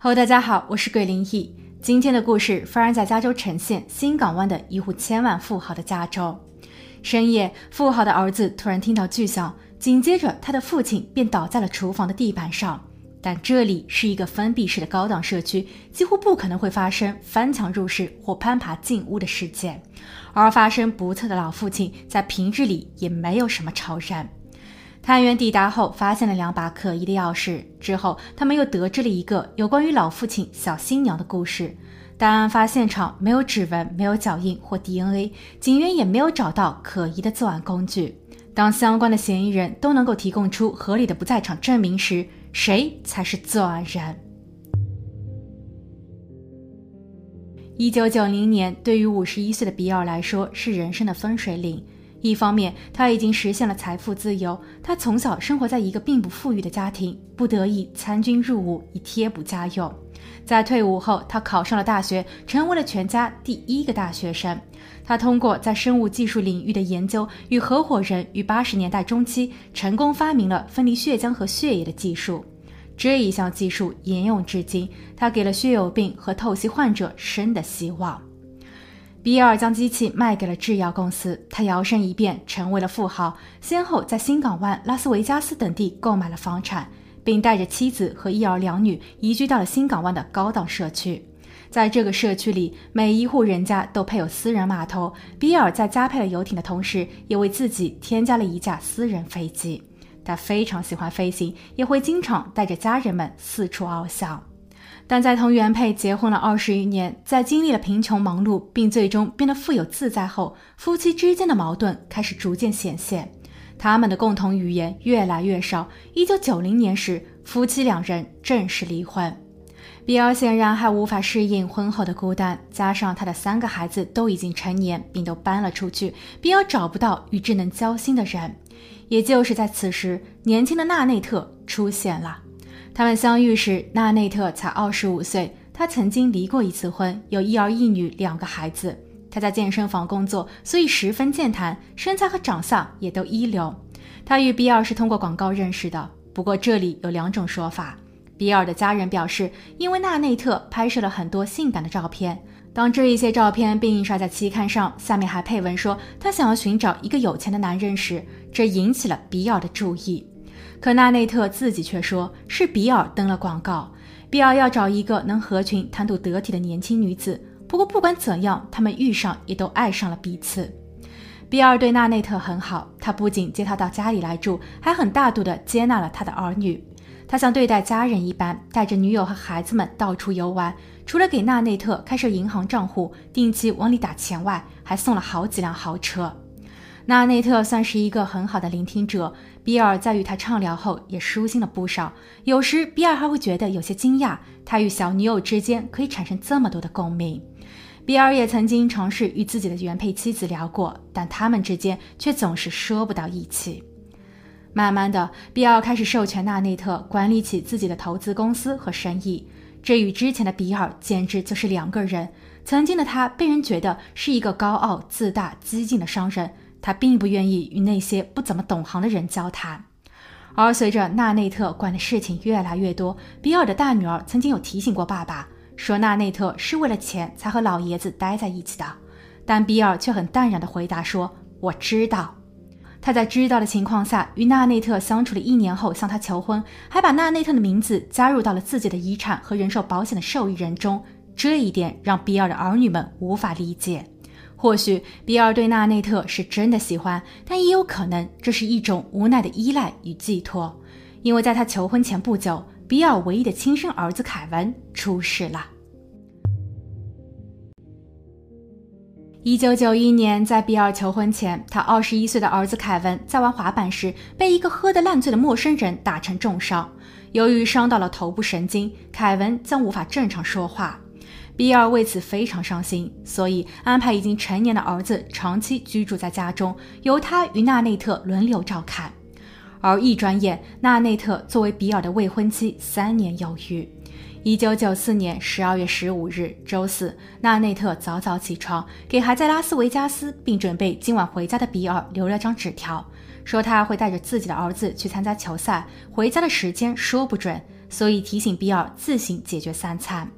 好大家好，我是鬼灵异。今天的故事发生在加州城县新港湾的一户千万富豪的家中。深夜，富豪的儿子突然听到巨响，紧接着他的父亲便倒在了厨房的地板上。但这里是一个封闭式的高档社区，几乎不可能会发生翻墙入室或攀爬进屋的事件。而发生不测的老父亲在平日里也没有什么超人。探员抵达后，发现了两把可疑的钥匙。之后，他们又得知了一个有关于老父亲小新娘的故事。但案发现场没有指纹、没有脚印或 DNA，警员也没有找到可疑的作案工具。当相关的嫌疑人都能够提供出合理的不在场证明时，谁才是作案人？一九九零年，对于五十一岁的比尔来说，是人生的分水岭。一方面，他已经实现了财富自由。他从小生活在一个并不富裕的家庭，不得已参军入伍以贴补家用。在退伍后，他考上了大学，成为了全家第一个大学生。他通过在生物技术领域的研究与合伙人，于八十年代中期成功发明了分离血浆和血液的技术。这一项技术沿用至今，他给了血友病和透析患者生的希望。比尔将机器卖给了制药公司，他摇身一变成为了富豪，先后在新港湾、拉斯维加斯等地购买了房产，并带着妻子和一儿两女移居到了新港湾的高档社区。在这个社区里，每一户人家都配有私人码头。比尔在加配了游艇的同时，也为自己添加了一架私人飞机。他非常喜欢飞行，也会经常带着家人们四处翱翔。但在同原配结婚了二十余年，在经历了贫穷、忙碌，并最终变得富有自在后，夫妻之间的矛盾开始逐渐显现，他们的共同语言越来越少。一九九零年时，夫妻两人正式离婚。比尔显然还无法适应婚后的孤单，加上他的三个孩子都已经成年，并都搬了出去，比尔找不到与之能交心的人。也就是在此时，年轻的纳内特出现了。他们相遇时，纳内特才二十五岁。他曾经离过一次婚，有一儿一女两个孩子。他在健身房工作，所以十分健谈，身材和长相也都一流。他与比尔是通过广告认识的。不过这里有两种说法。比尔的家人表示，因为纳内特拍摄了很多性感的照片，当这一些照片被印刷在期刊上，下面还配文说他想要寻找一个有钱的男人时，这引起了比尔的注意。可纳内特自己却说是比尔登了广告，比尔要找一个能合群、谈吐得体的年轻女子。不过不管怎样，他们遇上也都爱上了彼此。比尔对纳内特很好，他不仅接她到家里来住，还很大度地接纳了他的儿女。他像对待家人一般，带着女友和孩子们到处游玩。除了给纳内特开设银行账户，定期往里打钱外，还送了好几辆豪车。纳内特算是一个很好的聆听者，比尔在与他畅聊后也舒心了不少。有时比尔还会觉得有些惊讶，他与小女友之间可以产生这么多的共鸣。比尔也曾经尝试与自己的原配妻子聊过，但他们之间却总是说不到一起。慢慢的，比尔开始授权纳内特管理起自己的投资公司和生意，这与之前的比尔简直就是两个人。曾经的他被人觉得是一个高傲、自大、激进的商人。他并不愿意与那些不怎么懂行的人交谈，而随着纳内特管的事情越来越多，比尔的大女儿曾经有提醒过爸爸，说纳内特是为了钱才和老爷子待在一起的，但比尔却很淡然地回答说：“我知道。”他在知道的情况下与纳内特相处了一年后向他求婚，还把纳内特的名字加入到了自己的遗产和人寿保险的受益人中，这一点让比尔的儿女们无法理解。或许比尔对纳内特是真的喜欢，但也有可能这是一种无奈的依赖与寄托。因为在他求婚前不久，比尔唯一的亲生儿子凯文出事了。一九九一年，在比尔求婚前，他二十一岁的儿子凯文在玩滑板时被一个喝得烂醉的陌生人打成重伤。由于伤到了头部神经，凯文将无法正常说话。比尔为此非常伤心，所以安排已经成年的儿子长期居住在家中，由他与纳内特轮流照看。而一转眼，纳内特作为比尔的未婚妻三年有余。一九九四年十二月十五日周四，纳内特早早起床，给还在拉斯维加斯并准备今晚回家的比尔留了张纸条，说他会带着自己的儿子去参加球赛，回家的时间说不准。所以提醒比尔自行解决三餐。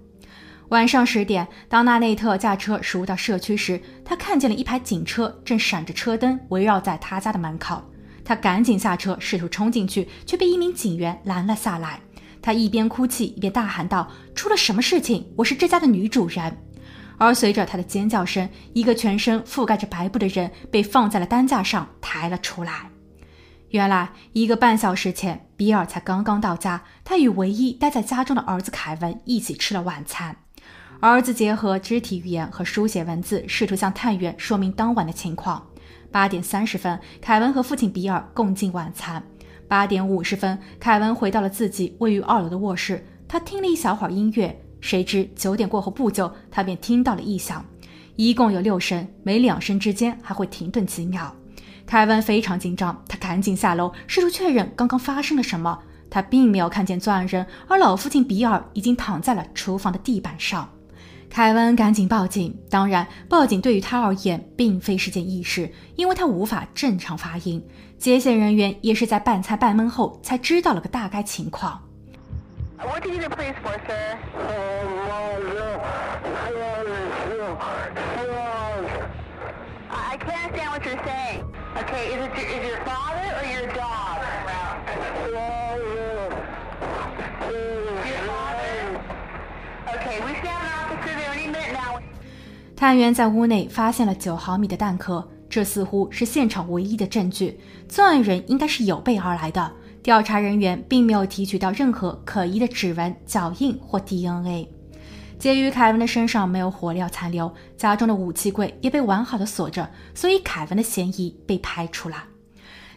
晚上十点，当纳内特驾车驶入到社区时，他看见了一排警车正闪着车灯围绕在他家的门口。他赶紧下车，试图冲进去，却被一名警员拦了下来。他一边哭泣一边大喊道：“出了什么事情？我是这家的女主人。”而随着他的尖叫声，一个全身覆盖着白布的人被放在了担架上抬了出来。原来，一个半小时前，比尔才刚刚到家，他与唯一待在家中的儿子凯文一起吃了晚餐。儿子结合肢体语言和书写文字，试图向探员说明当晚的情况。八点三十分，凯文和父亲比尔共进晚餐。八点五十分，凯文回到了自己位于二楼的卧室，他听了一小会儿音乐。谁知九点过后不久，他便听到了异响，一共有六声，每两声之间还会停顿几秒。凯文非常紧张，他赶紧下楼，试图确认刚刚发生了什么。他并没有看见作案人，而老父亲比尔已经躺在了厨房的地板上。凯文赶紧报警，当然，报警对于他而言并非是件易事，因为他无法正常发音。接线人员也是在半猜半懵后才知道了个大概情况。What do you need a police for, sir? I can't understand what you're saying. Okay, is it your, is your father or your dog? 探员在屋内发现了九毫米的弹壳，这似乎是现场唯一的证据。作案人应该是有备而来的。调查人员并没有提取到任何可疑的指纹、脚印或 DNA。鉴于凯文的身上没有火药残留，家中的武器柜也被完好的锁着，所以凯文的嫌疑被排除了。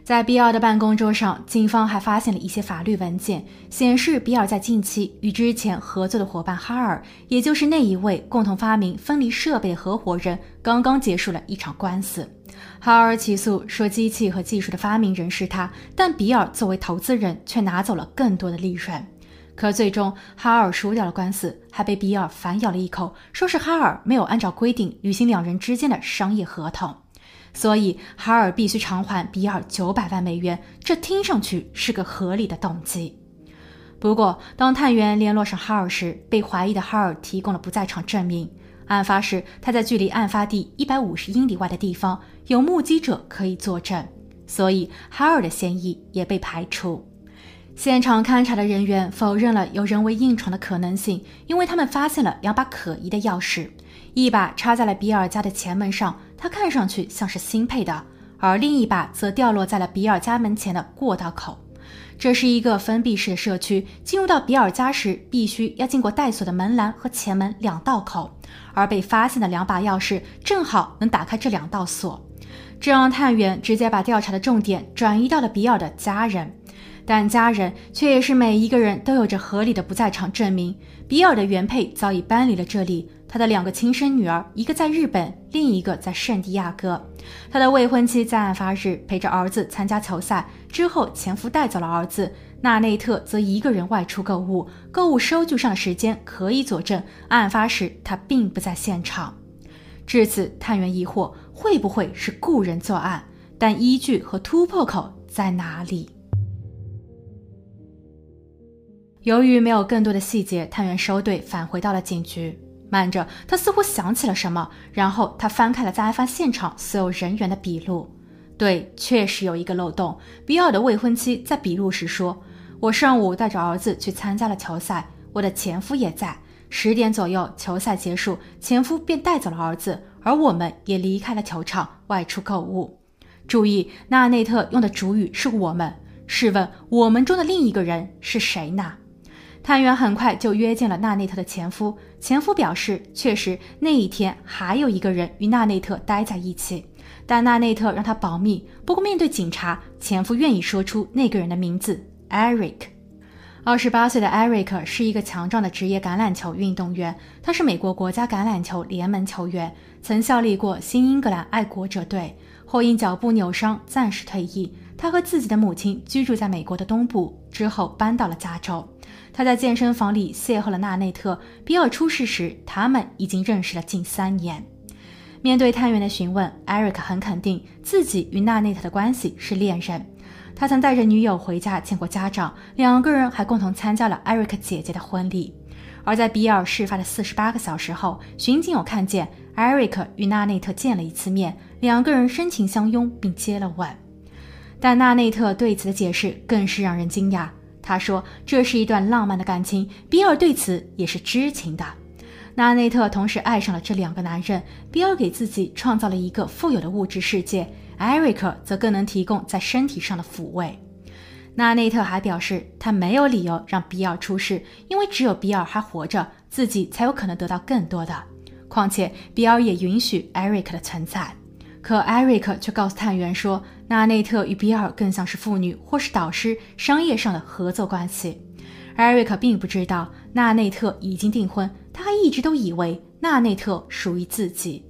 在比尔的办公桌上，警方还发现了一些法律文件，显示比尔在近期与之前合作的伙伴哈尔，也就是那一位共同发明分离设备合伙人，刚刚结束了一场官司。哈尔起诉说，机器和技术的发明人是他，但比尔作为投资人却拿走了更多的利润。可最终，哈尔输掉了官司，还被比尔反咬了一口，说是哈尔没有按照规定履行两人之间的商业合同。所以，哈尔必须偿还比尔九百万美元。这听上去是个合理的动机。不过，当探员联络上哈尔时，被怀疑的哈尔提供了不在场证明。案发时，他在距离案发地一百五十英里外的地方，有目击者可以作证。所以，哈尔的嫌疑也被排除。现场勘查的人员否认了有人为硬闯的可能性，因为他们发现了两把可疑的钥匙，一把插在了比尔家的前门上。它看上去像是新配的，而另一把则掉落在了比尔家门前的过道口。这是一个封闭式的社区，进入到比尔家时必须要经过带锁的门栏和前门两道口，而被发现的两把钥匙正好能打开这两道锁。这让探员直接把调查的重点转移到了比尔的家人，但家人却也是每一个人都有着合理的不在场证明。比尔的原配早已搬离了这里。他的两个亲生女儿，一个在日本，另一个在圣地亚哥。他的未婚妻在案发日陪着儿子参加球赛，之后前夫带走了儿子。纳内特则一个人外出购物，购物收据上的时间可以佐证案发时他并不在现场。至此，探员疑惑会不会是雇人作案，但依据和突破口在哪里？由于没有更多的细节，探员收队返回到了警局。慢着，他似乎想起了什么，然后他翻开了在案发现场所有人员的笔录。对，确实有一个漏洞。比尔的未婚妻在笔录时说：“我上午带着儿子去参加了球赛，我的前夫也在。十点左右，球赛结束，前夫便带走了儿子，而我们也离开了球场，外出购物。注意，纳内特用的主语是我们。试问，我们中的另一个人是谁呢？”探员很快就约见了纳内特的前夫。前夫表示，确实那一天还有一个人与纳内特待在一起，但纳内特让他保密。不过，面对警察，前夫愿意说出那个人的名字：Eric。二十八岁的 Eric 是一个强壮的职业橄榄球运动员，他是美国国家橄榄球联盟球员，曾效力过新英格兰爱国者队，后因脚部扭伤暂时退役。他和自己的母亲居住在美国的东部，之后搬到了加州。他在健身房里邂逅了纳内特。比尔出事时，他们已经认识了近三年。面对探员的询问，艾瑞克很肯定自己与纳内特的关系是恋人。他曾带着女友回家见过家长，两个人还共同参加了艾瑞克姐姐的婚礼。而在比尔事发的四十八个小时后，巡警有看见艾瑞克与纳内特见了一次面，两个人深情相拥并接了吻。但纳内特对此的解释更是让人惊讶。他说：“这是一段浪漫的感情，比尔对此也是知情的。”纳内特同时爱上了这两个男人，比尔给自己创造了一个富有的物质世界，艾瑞克则更能提供在身体上的抚慰。纳内特还表示，他没有理由让比尔出事，因为只有比尔还活着，自己才有可能得到更多的。况且，比尔也允许艾瑞克的存在。可艾瑞克却告诉探员说，纳内特与比尔更像是父女或是导师，商业上的合作关系。艾瑞克并不知道纳内特已经订婚，他还一直都以为纳内特属于自己。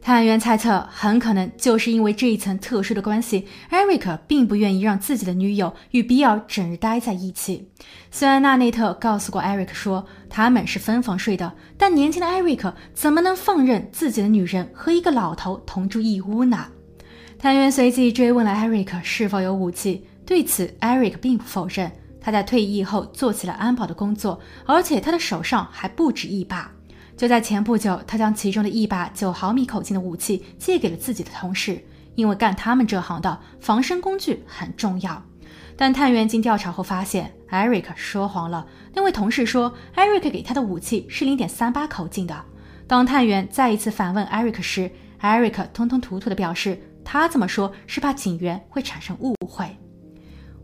探员猜测，很可能就是因为这一层特殊的关系，艾瑞克并不愿意让自己的女友与比尔整日待在一起。虽然纳内特告诉过艾瑞克说他们是分房睡的，但年轻的艾瑞克怎么能放任自己的女人和一个老头同住一屋呢？探员随即追问了艾瑞克是否有武器，对此艾瑞克并不否认。他在退役后做起了安保的工作，而且他的手上还不止一把。就在前不久，他将其中的一把九毫米口径的武器借给了自己的同事，因为干他们这行的防身工具很重要。但探员经调查后发现，艾瑞克说谎了。那位同事说，艾瑞克给他的武器是零点三八口径的。当探员再一次反问艾瑞克时，艾瑞克吞吞吐吐地表示，他这么说是怕警员会产生误会。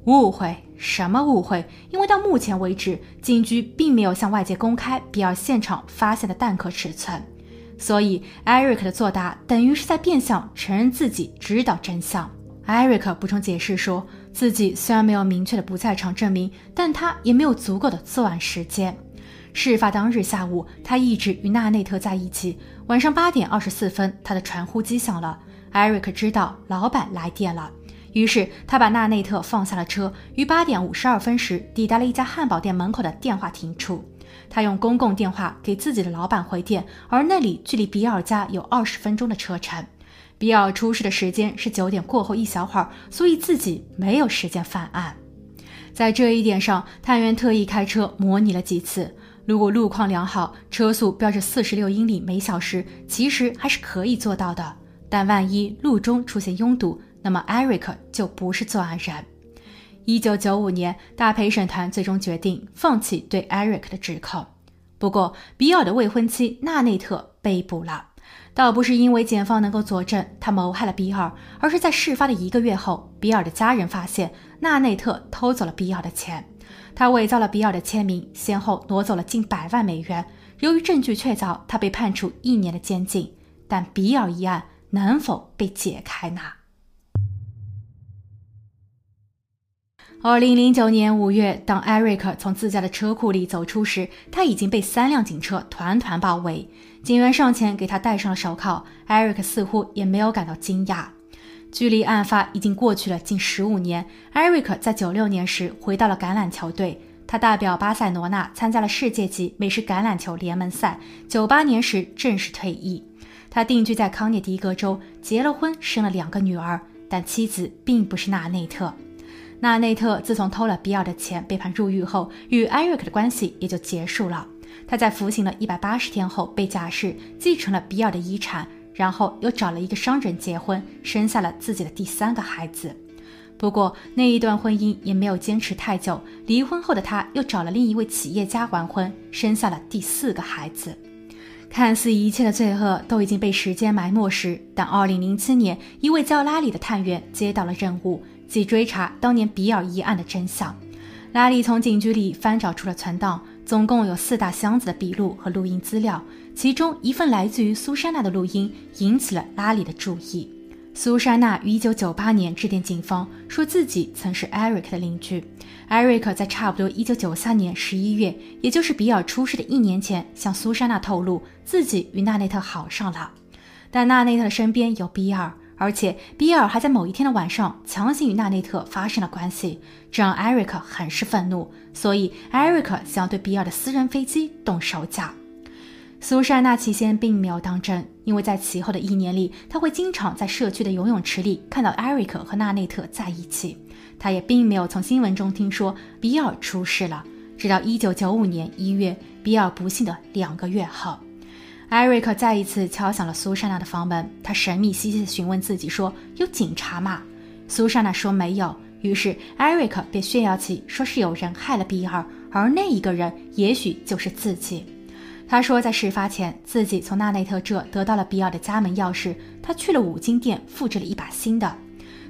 误会？什么误会？因为到目前为止，警局并没有向外界公开比尔现场发现的弹壳尺寸，所以艾瑞克的作答等于是在变相承认自己知道真相。艾瑞克补充解释说，自己虽然没有明确的不在场证明，但他也没有足够的作案时间。事发当日下午，他一直与纳内特在一起。晚上八点二十四分，他的传呼机响了，艾瑞克知道老板来电了。于是他把纳内特放下了车，于八点五十二分时抵达了一家汉堡店门口的电话亭处。他用公共电话给自己的老板回电，而那里距离比尔家有二十分钟的车程。比尔出事的时间是九点过后一小会儿，所以自己没有时间犯案。在这一点上，探员特意开车模拟了几次。如果路况良好，车速标着四十六英里每小时，其实还是可以做到的。但万一路中出现拥堵，那么艾瑞克就不是作案人。一九九五年，大陪审团最终决定放弃对艾瑞克的指控。不过，比尔的未婚妻纳内特被捕了，倒不是因为检方能够佐证他谋害了比尔，而是在事发的一个月后，比尔的家人发现纳内特偷走了比尔的钱，他伪造了比尔的签名，先后挪走了近百万美元。由于证据确凿，他被判处一年的监禁。但比尔一案能否被解开呢？二零零九年五月，当艾瑞克从自家的车库里走出时，他已经被三辆警车团团包围。警员上前给他戴上了手铐，艾瑞克似乎也没有感到惊讶。距离案发已经过去了近十五年，艾瑞克在九六年时回到了橄榄球队，他代表巴塞罗那参加了世界级美式橄榄球联盟赛。九八年时正式退役，他定居在康涅狄格州，结了婚，生了两个女儿，但妻子并不是纳内特。纳内特自从偷了比尔的钱被判入狱后，与艾瑞克的关系也就结束了。他在服刑了一百八十天后被假释，继承了比尔的遗产，然后又找了一个商人结婚，生下了自己的第三个孩子。不过那一段婚姻也没有坚持太久，离婚后的他又找了另一位企业家完婚，生下了第四个孩子。看似一切的罪恶都已经被时间埋没时，但二零零七年，一位叫拉里的探员接到了任务。即追查当年比尔一案的真相。拉里从警局里翻找出了存档，总共有四大箱子的笔录和录音资料。其中一份来自于苏珊娜的录音引起了拉里的注意。苏珊娜于1998年致电警方，说自己曾是艾瑞克的邻居。艾瑞克在差不多1993年11月，也就是比尔出事的一年前，向苏珊娜透露自己与纳内特好上了，但纳内特的身边有比尔。而且比尔还在某一天的晚上强行与纳内特发生了关系，这让艾瑞克很是愤怒，所以艾瑞克想要对比尔的私人飞机动手脚。苏珊娜起先并没有当真，因为在其后的一年里，她会经常在社区的游泳池里看到艾瑞克和纳内特在一起。他也并没有从新闻中听说比尔出事了。直到1995年1月，比尔不幸的两个月后，艾瑞克再一次敲响了苏珊娜的房门。他神秘兮兮地询问自己说：“有警察吗？”苏珊娜说：“没有。”于是艾瑞克便炫耀起，说是有人害了比尔，而那一个人也许就是自己。他说，在事发前，自己从纳内特这得到了比尔的家门钥匙，他去了五金店复制了一把新的。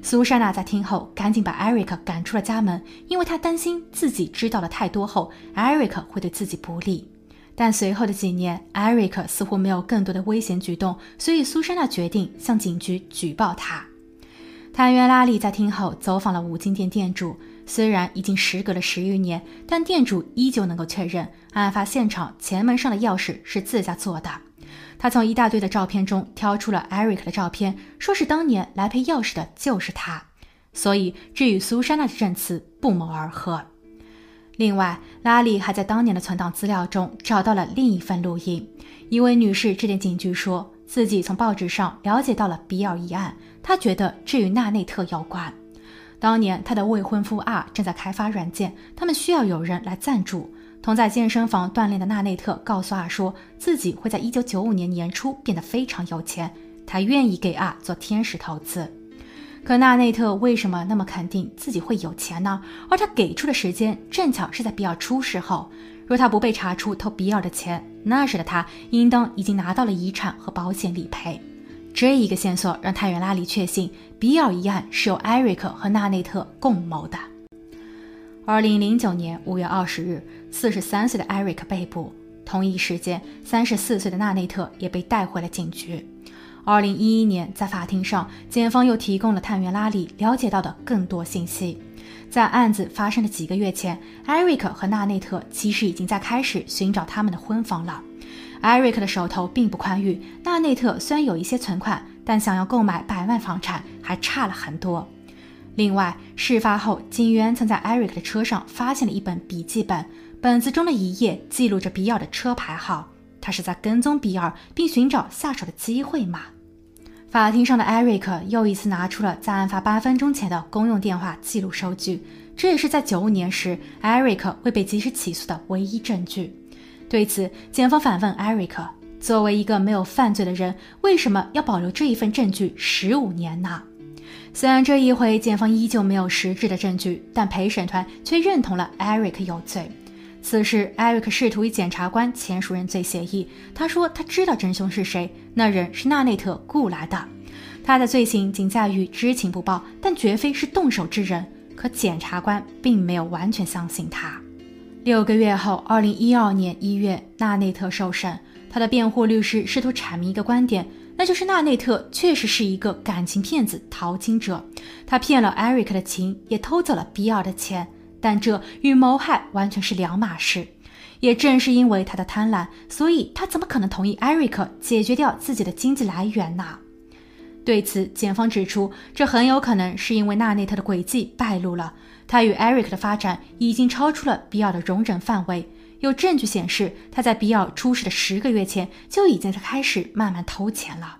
苏珊娜在听后，赶紧把艾瑞克赶出了家门，因为她担心自己知道了太多后，艾瑞克会对自己不利。但随后的几年，艾瑞克似乎没有更多的危险举动，所以苏珊娜决定向警局举报他。探员拉里在听后走访了五金店店主，虽然已经时隔了十余年，但店主依旧能够确认案发现场前门上的钥匙是自家做的。他从一大堆的照片中挑出了艾瑞克的照片，说是当年来配钥匙的就是他，所以这与苏珊娜的证词不谋而合。另外，拉里还在当年的存档资料中找到了另一份录音。一位女士致电警局，说自己从报纸上了解到了比尔一案，她觉得这与纳内特有关。当年她的未婚夫阿正在开发软件，他们需要有人来赞助。同在健身房锻炼的纳内特告诉阿说，自己会在一九九五年年初变得非常有钱，他愿意给阿做天使投资。可纳内特为什么那么肯定自己会有钱呢？而他给出的时间正巧是在比尔出事后。若他不被查出偷比尔的钱，那时的他应当已经拿到了遗产和保险理赔。这一个线索让探员拉里确信，比尔一案是由艾瑞克和纳内特共谋的。二零零九年五月二十日，四十三岁的艾瑞克被捕。同一时间，三十四岁的纳内特也被带回了警局。二零一一年，在法庭上，检方又提供了探员拉里了解到的更多信息。在案子发生的几个月前，艾瑞克和纳内特其实已经在开始寻找他们的婚房了。艾瑞克的手头并不宽裕，纳内特虽然有一些存款，但想要购买百万房产还差了很多。另外，事发后，警员曾在艾瑞克的车上发现了一本笔记本，本子中的一页记录着比尔的车牌号。他是在跟踪比尔，并寻找下手的机会吗？法庭上的艾瑞克又一次拿出了在案发八分钟前的公用电话记录收据，这也是在九五年时艾瑞克未被及时起诉的唯一证据。对此，检方反问艾瑞克：“作为一个没有犯罪的人，为什么要保留这一份证据十五年呢？”虽然这一回检方依旧没有实质的证据，但陪审团却认同了艾瑞克有罪。此时，艾瑞克试图与检察官签署认罪协议。他说他知道真凶是谁，那人是纳内特雇来的。他的罪行仅在于知情不报，但绝非是动手之人。可检察官并没有完全相信他。六个月后，二零一二年一月，纳内特受审，他的辩护律师试图阐明一个观点。那就是纳内特确实是一个感情骗子、淘金者，他骗了艾瑞克的情，也偷走了比尔的钱，但这与谋害完全是两码事。也正是因为他的贪婪，所以他怎么可能同意艾瑞克解决掉自己的经济来源呢？对此，检方指出，这很有可能是因为纳内特的诡计败露了，他与艾瑞克的发展已经超出了比尔的容忍范围。有证据显示，他在比尔出事的十个月前就已经在开始慢慢偷钱了。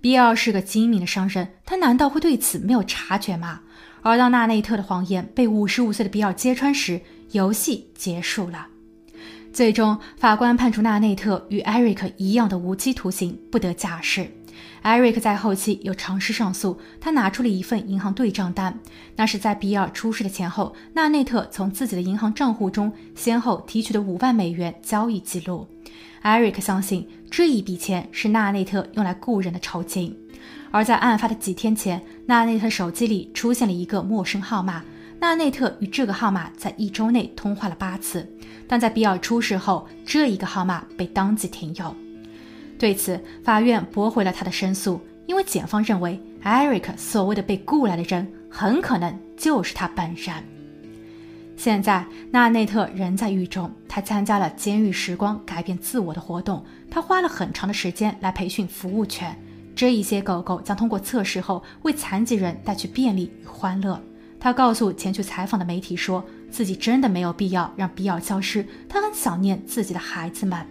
比尔是个精明的商人，他难道会对此没有察觉吗？而当纳内特的谎言被五十五岁的比尔揭穿时，游戏结束了。最终，法官判处纳内特与艾瑞克一样的无期徒刑，不得假释。艾瑞克在后期又尝试上诉，他拿出了一份银行对账单，那是在比尔出事的前后，纳内特从自己的银行账户中先后提取的五万美元交易记录。艾瑞克相信这一笔钱是纳内特用来雇人的酬金，而在案发的几天前，纳内特手机里出现了一个陌生号码，纳内特与这个号码在一周内通话了八次，但在比尔出事后，这一个号码被当即停用。对此，法院驳回了他的申诉，因为检方认为艾瑞克所谓的被雇来的人很可能就是他本人。现在，纳内特仍在狱中，他参加了“监狱时光”改变自我的活动，他花了很长的时间来培训服务犬。这一些狗狗将通过测试后为残疾人带去便利与欢乐。他告诉前去采访的媒体，说自己真的没有必要让比尔消失，他很想念自己的孩子们。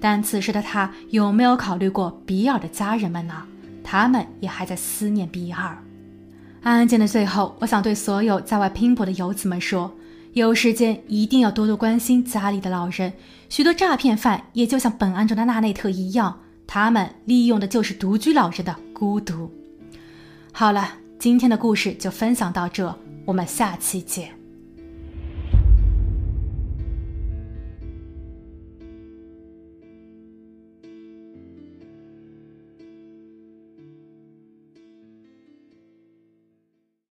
但此时的他有没有考虑过比尔的家人们呢？他们也还在思念比尔。案件的最后，我想对所有在外拼搏的游子们说：有时间一定要多多关心家里的老人。许多诈骗犯也就像本案中的纳内特一样，他们利用的就是独居老人的孤独。好了，今天的故事就分享到这，我们下期见。